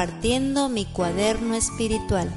Compartiendo mi cuaderno espiritual.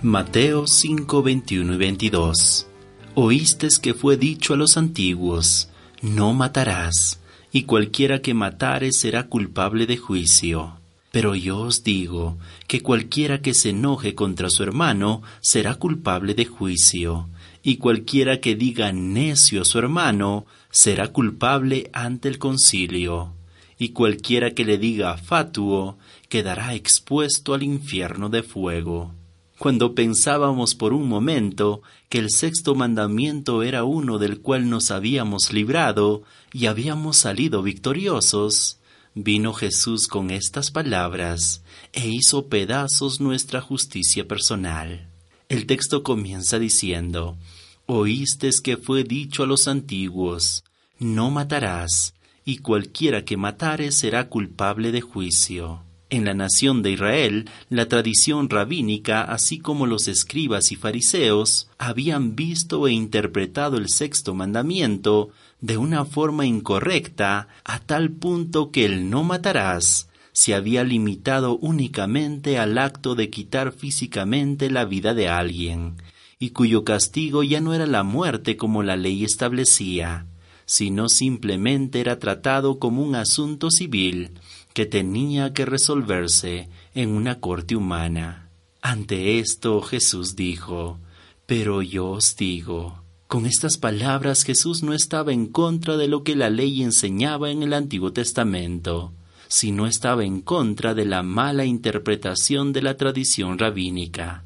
Mateo 5, 21 y 22. Oístes que fue dicho a los antiguos, no matarás, y cualquiera que matare será culpable de juicio. Pero yo os digo que cualquiera que se enoje contra su hermano será culpable de juicio, y cualquiera que diga necio a su hermano será culpable ante el concilio, y cualquiera que le diga fatuo quedará expuesto al infierno de fuego. Cuando pensábamos por un momento que el sexto mandamiento era uno del cual nos habíamos librado y habíamos salido victoriosos, vino Jesús con estas palabras e hizo pedazos nuestra justicia personal. El texto comienza diciendo, Oístes que fue dicho a los antiguos, no matarás, y cualquiera que matare será culpable de juicio. En la nación de Israel, la tradición rabínica, así como los escribas y fariseos, habían visto e interpretado el sexto mandamiento de una forma incorrecta, a tal punto que el no matarás se había limitado únicamente al acto de quitar físicamente la vida de alguien, y cuyo castigo ya no era la muerte como la ley establecía, sino simplemente era tratado como un asunto civil, que tenía que resolverse en una corte humana. Ante esto Jesús dijo, Pero yo os digo, con estas palabras Jesús no estaba en contra de lo que la ley enseñaba en el Antiguo Testamento, sino estaba en contra de la mala interpretación de la tradición rabínica.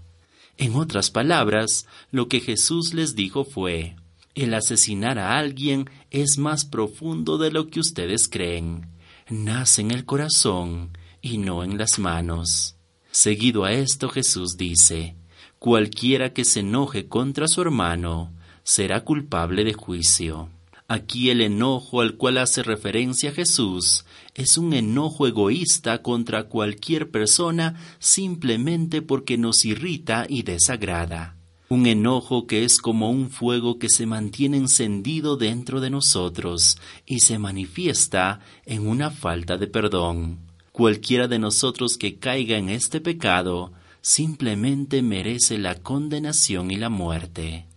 En otras palabras, lo que Jesús les dijo fue, el asesinar a alguien es más profundo de lo que ustedes creen nace en el corazón y no en las manos. Seguido a esto Jesús dice, cualquiera que se enoje contra su hermano será culpable de juicio. Aquí el enojo al cual hace referencia Jesús es un enojo egoísta contra cualquier persona simplemente porque nos irrita y desagrada. Un enojo que es como un fuego que se mantiene encendido dentro de nosotros y se manifiesta en una falta de perdón. Cualquiera de nosotros que caiga en este pecado simplemente merece la condenación y la muerte.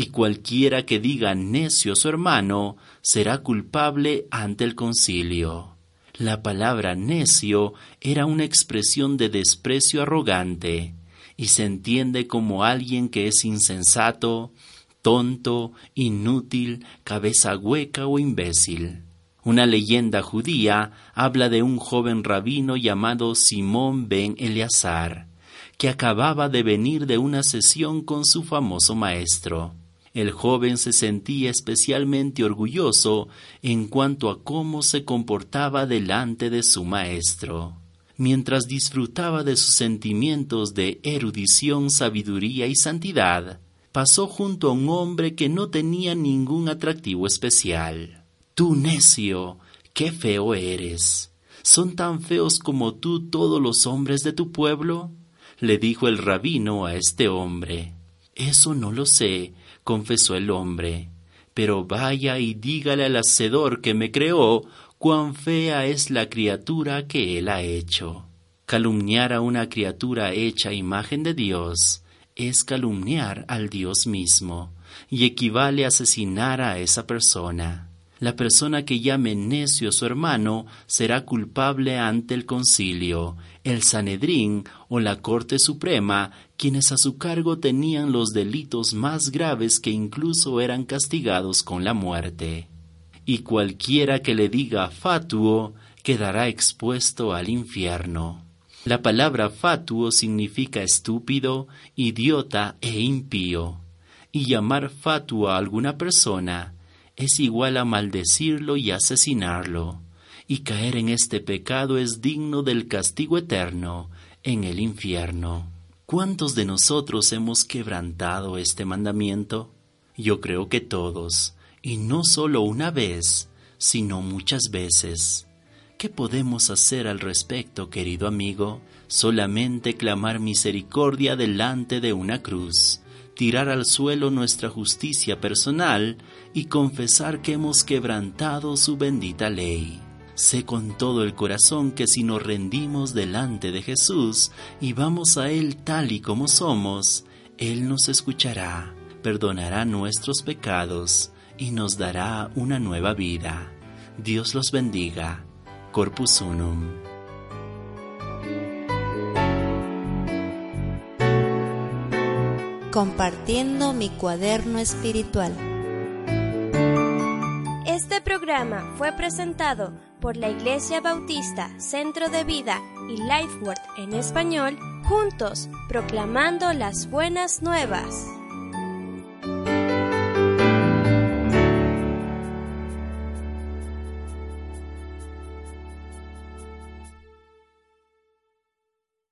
Y cualquiera que diga necio a su hermano será culpable ante el concilio. La palabra necio era una expresión de desprecio arrogante, y se entiende como alguien que es insensato, tonto, inútil, cabeza hueca o imbécil. Una leyenda judía habla de un joven rabino llamado Simón ben Eleazar, que acababa de venir de una sesión con su famoso maestro. El joven se sentía especialmente orgulloso en cuanto a cómo se comportaba delante de su maestro mientras disfrutaba de sus sentimientos de erudición, sabiduría y santidad, pasó junto a un hombre que no tenía ningún atractivo especial. Tú necio, qué feo eres. ¿Son tan feos como tú todos los hombres de tu pueblo? le dijo el rabino a este hombre. Eso no lo sé, confesó el hombre. Pero vaya y dígale al hacedor que me creó cuán fea es la criatura que él ha hecho. Calumniar a una criatura hecha imagen de Dios es calumniar al Dios mismo y equivale a asesinar a esa persona. La persona que llame necio a su hermano será culpable ante el concilio, el Sanedrín o la Corte Suprema, quienes a su cargo tenían los delitos más graves que incluso eran castigados con la muerte y cualquiera que le diga fatuo quedará expuesto al infierno. La palabra fatuo significa estúpido, idiota e impío. y llamar fatua a alguna persona es igual a maldecirlo y asesinarlo, y caer en este pecado es digno del castigo eterno en el infierno. ¿Cuántos de nosotros hemos quebrantado este mandamiento? Yo creo que todos, y no solo una vez, sino muchas veces. ¿Qué podemos hacer al respecto, querido amigo? Solamente clamar misericordia delante de una cruz, tirar al suelo nuestra justicia personal y confesar que hemos quebrantado su bendita ley. Sé con todo el corazón que si nos rendimos delante de Jesús y vamos a Él tal y como somos, Él nos escuchará, perdonará nuestros pecados y nos dará una nueva vida. Dios los bendiga. Corpus Unum. Compartiendo mi cuaderno espiritual. Este programa fue presentado por la Iglesia Bautista Centro de Vida y Lifeword en español, juntos proclamando las buenas nuevas.